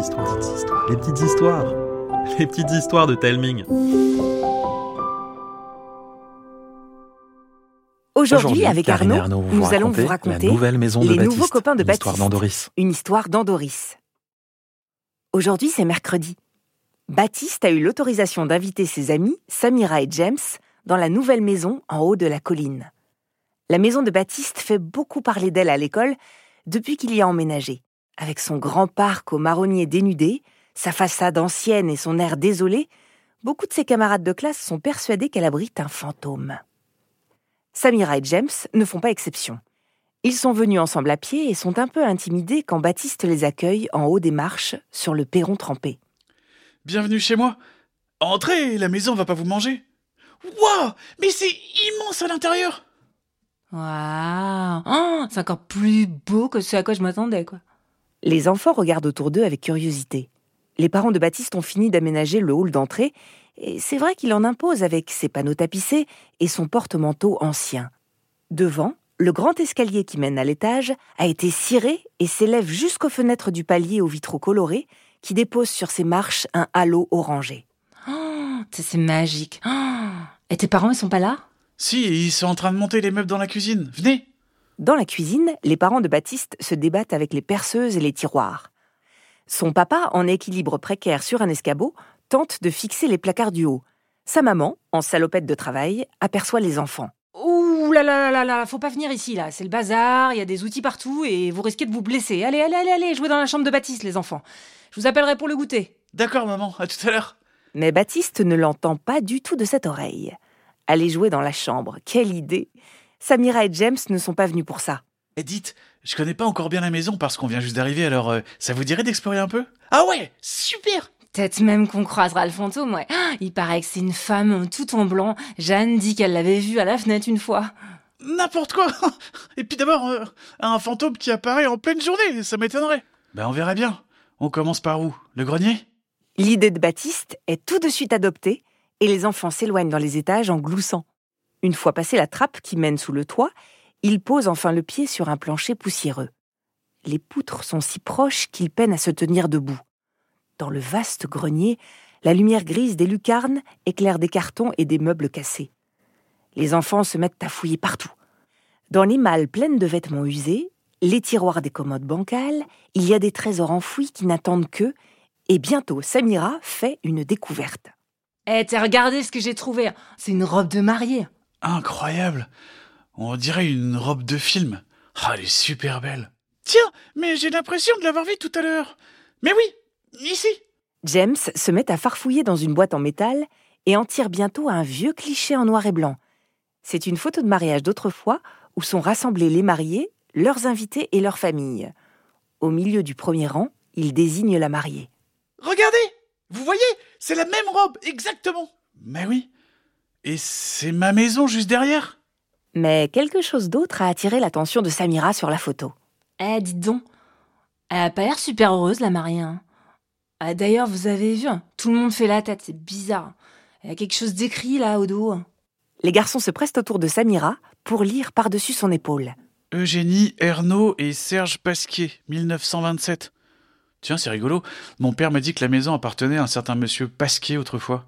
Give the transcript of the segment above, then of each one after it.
histoires, les petites histoires, les petites histoires de Telming. Aujourd'hui, avec Arnaud, nous allons vous raconter la nouvelle maison de les Baptiste, nouveaux copains de Baptiste. d'Andoris. Une histoire d'Andoris. Aujourd'hui, c'est mercredi. Baptiste a eu l'autorisation d'inviter ses amis, Samira et James, dans la nouvelle maison en haut de la colline. La maison de Baptiste fait beaucoup parler d'elle à l'école depuis qu'il y a emménagé. Avec son grand parc aux marronniers dénudés, sa façade ancienne et son air désolé, beaucoup de ses camarades de classe sont persuadés qu'elle abrite un fantôme. Samira et James ne font pas exception. Ils sont venus ensemble à pied et sont un peu intimidés quand Baptiste les accueille en haut des marches sur le perron trempé. Bienvenue chez moi. Entrez, la maison va pas vous manger. Waouh, mais c'est immense à l'intérieur. Waouh Oh, C'est encore plus beau que ce à quoi je m'attendais, quoi. Les enfants regardent autour d'eux avec curiosité. Les parents de Baptiste ont fini d'aménager le hall d'entrée, et c'est vrai qu'il en impose avec ses panneaux tapissés et son porte-manteau ancien. Devant, le grand escalier qui mène à l'étage a été ciré et s'élève jusqu'aux fenêtres du palier aux vitraux colorés qui dépose sur ses marches un halo orangé. Oh, c'est magique. Oh, et tes parents, ils sont pas là? Si, ils sont en train de monter les meubles dans la cuisine. Venez. Dans la cuisine, les parents de Baptiste se débattent avec les perceuses et les tiroirs. Son papa, en équilibre précaire sur un escabeau, tente de fixer les placards du haut. Sa maman, en salopette de travail, aperçoit les enfants. Ouh là là là là là, faut pas venir ici, là. C'est le bazar, il y a des outils partout et vous risquez de vous blesser. Allez, allez, allez, allez, jouez dans la chambre de Baptiste, les enfants. Je vous appellerai pour le goûter. D'accord, maman. À tout à l'heure. Mais Baptiste ne l'entend pas du tout de cette oreille. Aller jouer dans la chambre, quelle idée Samira et James ne sont pas venus pour ça. Et dites, je connais pas encore bien la maison parce qu'on vient juste d'arriver, alors euh, ça vous dirait d'explorer un peu? Ah ouais, super. Peut-être même qu'on croisera le fantôme, ouais. Ah, Il paraît que c'est une femme tout en blanc. Jeanne dit qu'elle l'avait vue à la fenêtre une fois. N'importe quoi. Et puis d'abord, euh, un fantôme qui apparaît en pleine journée, ça m'étonnerait. Ben on verra bien. On commence par où? Le grenier? L'idée de Baptiste est tout de suite adoptée et les enfants s'éloignent dans les étages en gloussant. Une fois passé la trappe qui mène sous le toit, ils posent enfin le pied sur un plancher poussiéreux. Les poutres sont si proches qu'ils peinent à se tenir debout. Dans le vaste grenier, la lumière grise des lucarnes éclaire des cartons et des meubles cassés. Les enfants se mettent à fouiller partout. Dans les malles pleines de vêtements usés, les tiroirs des commodes bancales, il y a des trésors enfouis qui n'attendent que, et bientôt Samira fait une découverte. Eh, t'as regardé ce que j'ai trouvé hein. C'est une robe de mariée. Incroyable. On dirait une robe de film. Ah, elle est super belle. Tiens, mais j'ai l'impression de l'avoir vue tout à l'heure. Mais oui, ici. James se met à farfouiller dans une boîte en métal et en tire bientôt un vieux cliché en noir et blanc. C'est une photo de mariage d'autrefois où sont rassemblés les mariés, leurs invités et leurs familles. Au milieu du premier rang, il désigne la mariée. Regardez Vous voyez C'est la même robe, exactement Mais oui. Et c'est ma maison juste derrière Mais quelque chose d'autre a attiré l'attention de Samira sur la photo. Eh, dites donc. Elle a pas l'air super heureuse, la mariée. hein. Ah, D'ailleurs, vous avez vu, hein, tout le monde fait la tête, c'est bizarre. Il y a quelque chose d'écrit là au dos. Les garçons se pressent autour de Samira pour lire par-dessus son épaule. Eugénie Ernaud et Serge Pasquier, 1927. Tiens, c'est rigolo. Mon père m'a dit que la maison appartenait à un certain monsieur Pasquier autrefois.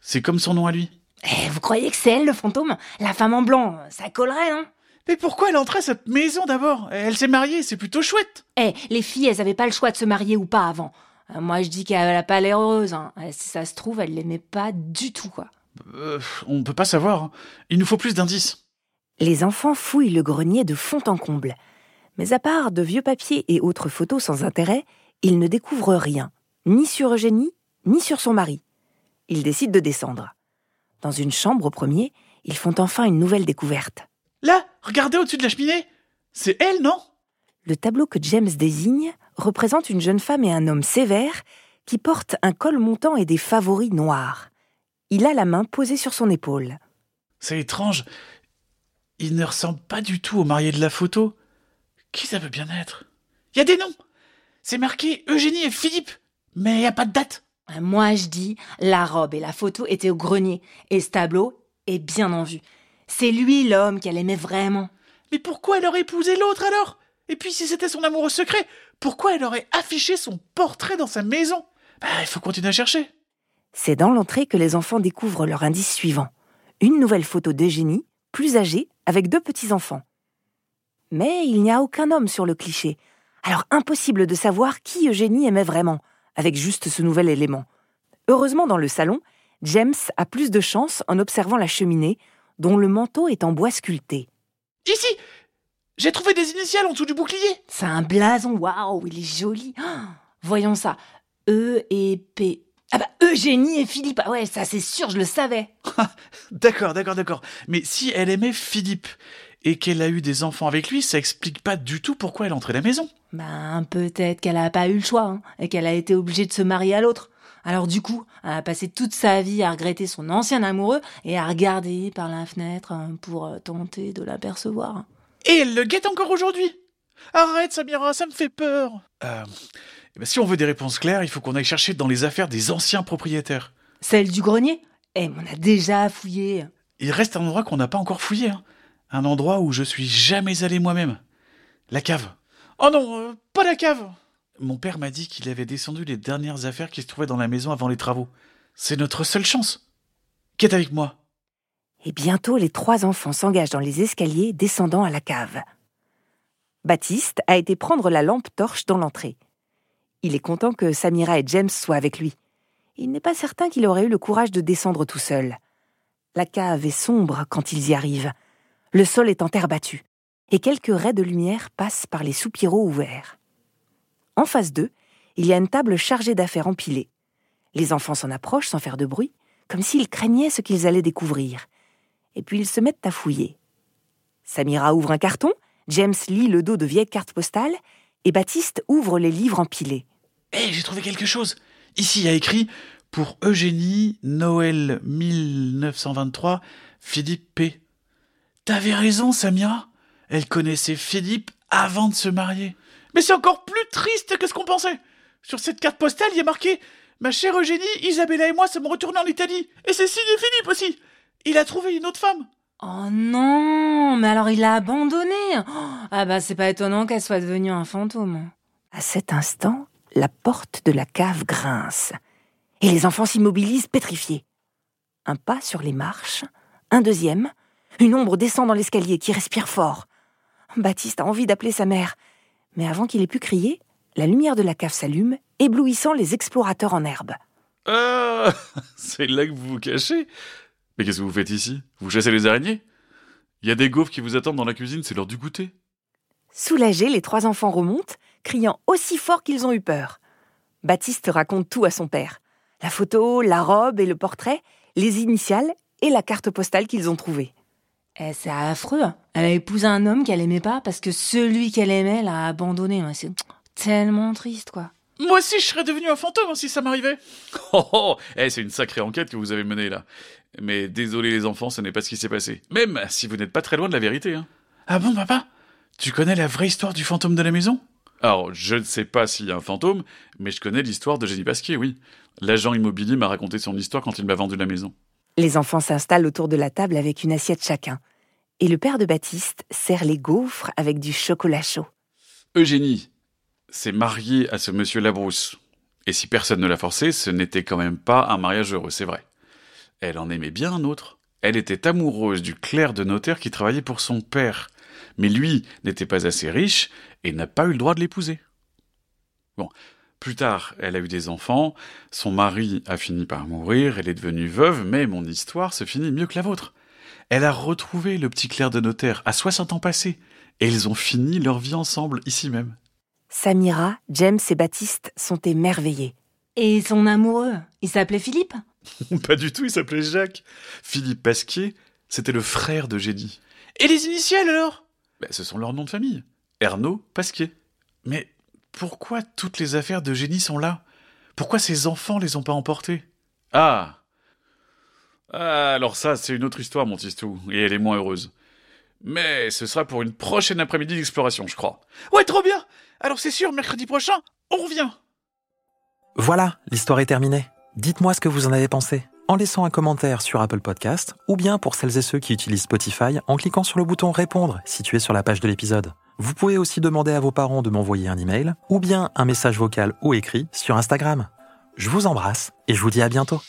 C'est comme son nom à lui. Vous croyez que c'est elle le fantôme? La femme en blanc, ça collerait, non Mais pourquoi elle entrait à cette maison d'abord? Elle s'est mariée, c'est plutôt chouette. Eh, les filles, elles avaient pas le choix de se marier ou pas avant. Euh, Moi, je dis qu'elle a pas l'air heureuse. Hein. Eh, Si ça se trouve, elle l'aimait pas du tout, quoi. Euh, on peut pas savoir. hein. Il nous faut plus d'indices. Les enfants fouillent le grenier de fond en comble. Mais à part de vieux papiers et autres photos sans intérêt, ils ne découvrent rien, ni sur Eugénie, ni sur son mari. Ils décident de descendre. Dans une chambre au premier, ils font enfin une nouvelle découverte. Là, regardez au-dessus de la cheminée. C'est elle, non? Le tableau que James désigne représente une jeune femme et un homme sévère qui portent un col montant et des favoris noirs. Il a la main posée sur son épaule. C'est étrange. Il ne ressemble pas du tout au marié de la photo. Qui ça peut bien être? Il y a des noms. C'est marqué Eugénie et Philippe. Mais il n'y a pas de date. Moi, je dis, la robe et la photo étaient au grenier. Et ce tableau est bien en vue. C'est lui l'homme qu'elle aimait vraiment. Mais pourquoi elle aurait épousé l'autre alors? Et puis si c'était son amoureux secret, Pourquoi elle aurait affiché son portrait dans sa maison? Bah, il faut continuer à chercher. C'est dans l'entrée que les enfants découvrent leur indice suivant. Une nouvelle photo d'Eugénie, plus âgée, avec deux petits-enfants. Mais il n'y a aucun homme sur le cliché. Alors impossible de savoir qui Eugénie aimait vraiment, avec juste ce nouvel élément. Heureusement, dans le salon, James a plus de chance en observant la cheminée, dont le manteau est en bois sculpté. Ici J'ai trouvé des initiales en dessous du bouclier C'est un blason, waouh, il est joli. Ah, voyons ça. E et P. Ah bah Eugénie et Philippe. Ah ouais, ça c'est sûr, je le savais. D'accord, d'accord, d'accord. Mais si elle aimait Philippe et qu'elle a eu des enfants avec lui, ça explique pas du tout pourquoi elle entrait à la maison. Ben peut-être qu'elle a pas eu le choix hein, et qu'elle a été obligée de se marier à l'autre. Alors du coup, elle a passé toute sa vie à regretter son ancien amoureux et à regarder par la fenêtre hein, pour euh, tenter de l'apercevoir. Et elle le guette encore aujourd'hui. Arrête, Samira, ça me fait peur. Euh, ben, si on veut des réponses claires, il faut qu'on aille chercher dans les affaires des anciens propriétaires. Celle du grenier? Eh, mais on a déjà fouillé. Il reste un endroit qu'on n'a pas encore fouillé. hein. Un endroit où je suis jamais allé moi-même. La cave. Oh non, euh, pas la cave. Mon père m'a dit qu'il avait descendu les dernières affaires qui se trouvaient dans la maison avant les travaux. C'est notre seule chance. Qui est avec moi? Et bientôt, les trois enfants s'engagent dans les escaliers descendant à la cave. Baptiste a été prendre la lampe torche dans l'entrée. Il est content que Samira et James soient avec lui. Il n'est pas certain qu'il aurait eu le courage de descendre tout seul. La cave est sombre quand ils y arrivent. Le sol est en terre battue, et quelques raies de lumière passent par les soupiraux ouverts. En face d'eux, il y a une table chargée d'affaires empilées. Les enfants s'en approchent sans faire de bruit, comme s'ils craignaient ce qu'ils allaient découvrir. Et puis ils se mettent à fouiller. Samira ouvre un carton, James lit le dos de vieilles cartes postales, et Baptiste ouvre les livres empilés. Hé, j'ai trouvé quelque chose. Ici, il y a écrit pour Eugénie, Noël 1923, Philippe P. T'avais raison, Samia. Elle connaissait Philippe avant de se marier. Mais c'est encore plus triste que ce qu'on pensait. Sur cette carte postale, il y a marqué Ma chère Eugénie, Isabella et moi sommes retournés en Italie. Et c'est signé Philippe aussi. Il a trouvé une autre femme. Oh non, mais alors il l'a abandonné. Oh, ah bah c'est pas étonnant qu'elle soit devenue un fantôme. À cet instant, la porte de la cave grince, et les enfants s'immobilisent pétrifiés. Un pas sur les marches, un deuxième, une ombre descend dans l'escalier qui respire fort. Baptiste a envie d'appeler sa mère, mais avant qu'il ait pu crier, la lumière de la cave s'allume, éblouissant les explorateurs en herbe. Ah, c'est là que vous vous cachez Mais qu'est-ce que vous faites ici? Vous chassez les araignées? Il y a des gaufres qui vous attendent dans la cuisine, c'est l'heure du goûter. Soulagés, les trois enfants remontent, criant aussi fort qu'ils ont eu peur. Baptiste raconte tout à son père. La photo, la robe et le portrait, les initiales et la carte postale qu'ils ont trouvée. Eh, c'est affreux. Elle a épousé un homme qu'elle aimait pas parce que celui qu'elle aimait l'a abandonné. C'est tellement triste, quoi. Moi aussi, je serais devenu un fantôme si ça m'arrivait. Oh, oh, eh, c'est une sacrée enquête que vous avez menée là. Mais désolé les enfants, ce n'est pas ce qui s'est passé. Même si vous n'êtes pas très loin de la vérité. Hein. Ah bon, papa? Tu connais la vraie histoire du fantôme de la maison? Alors, je ne sais pas s'il y a un fantôme, mais je connais l'histoire de Jenny Pasquier, oui. L'agent immobilier m'a raconté son histoire quand il m'a vendu la maison. Les enfants s'installent autour de la table avec une assiette chacun. Et le père de Baptiste sert les gaufres avec du chocolat chaud. Eugénie s'est mariée à ce monsieur Labrousse. Et si personne ne l'a forcé, ce n'était quand même pas un mariage heureux, c'est vrai. Elle en aimait bien un autre. Elle était amoureuse du clerc de notaire qui travaillait pour son père. Mais lui n'était pas assez riche et n'a pas eu le droit de l'épouser. Bon, plus tard, elle a eu des enfants, son mari a fini par mourir, elle est devenue veuve, mais mon histoire se finit mieux que la vôtre. Elle a retrouvé le petit clerc de notaire à 60 ans passés, et ils ont fini leur vie ensemble ici même. Samira, James et Baptiste sont émerveillés. Et son amoureux, il s'appelait Philippe? Pas du tout, il s'appelait Jacques. Philippe Pasquier, c'était le frère de Génie. Et les initiales alors? Ben, Ce sont leurs noms de famille. Ernaud Pasquier. Mais pourquoi toutes les affaires de Génie sont là? Pourquoi ses enfants les ont pas emportées Ah Ah, alors ça, c'est une autre histoire, mon Tistou, et elle est moins heureuse. Mais ce sera pour une prochaine après-midi d'exploration, je crois. Ouais, trop bien Alors c'est sûr, mercredi prochain, on revient Voilà, l'histoire est terminée. Dites-moi ce que vous en avez pensé en laissant un commentaire sur Apple Podcast ou bien pour celles et ceux qui utilisent Spotify en cliquant sur le bouton répondre situé sur la page de l'épisode. Vous pouvez aussi demander à vos parents de m'envoyer un email ou bien un message vocal ou écrit sur Instagram. Je vous embrasse et je vous dis à bientôt.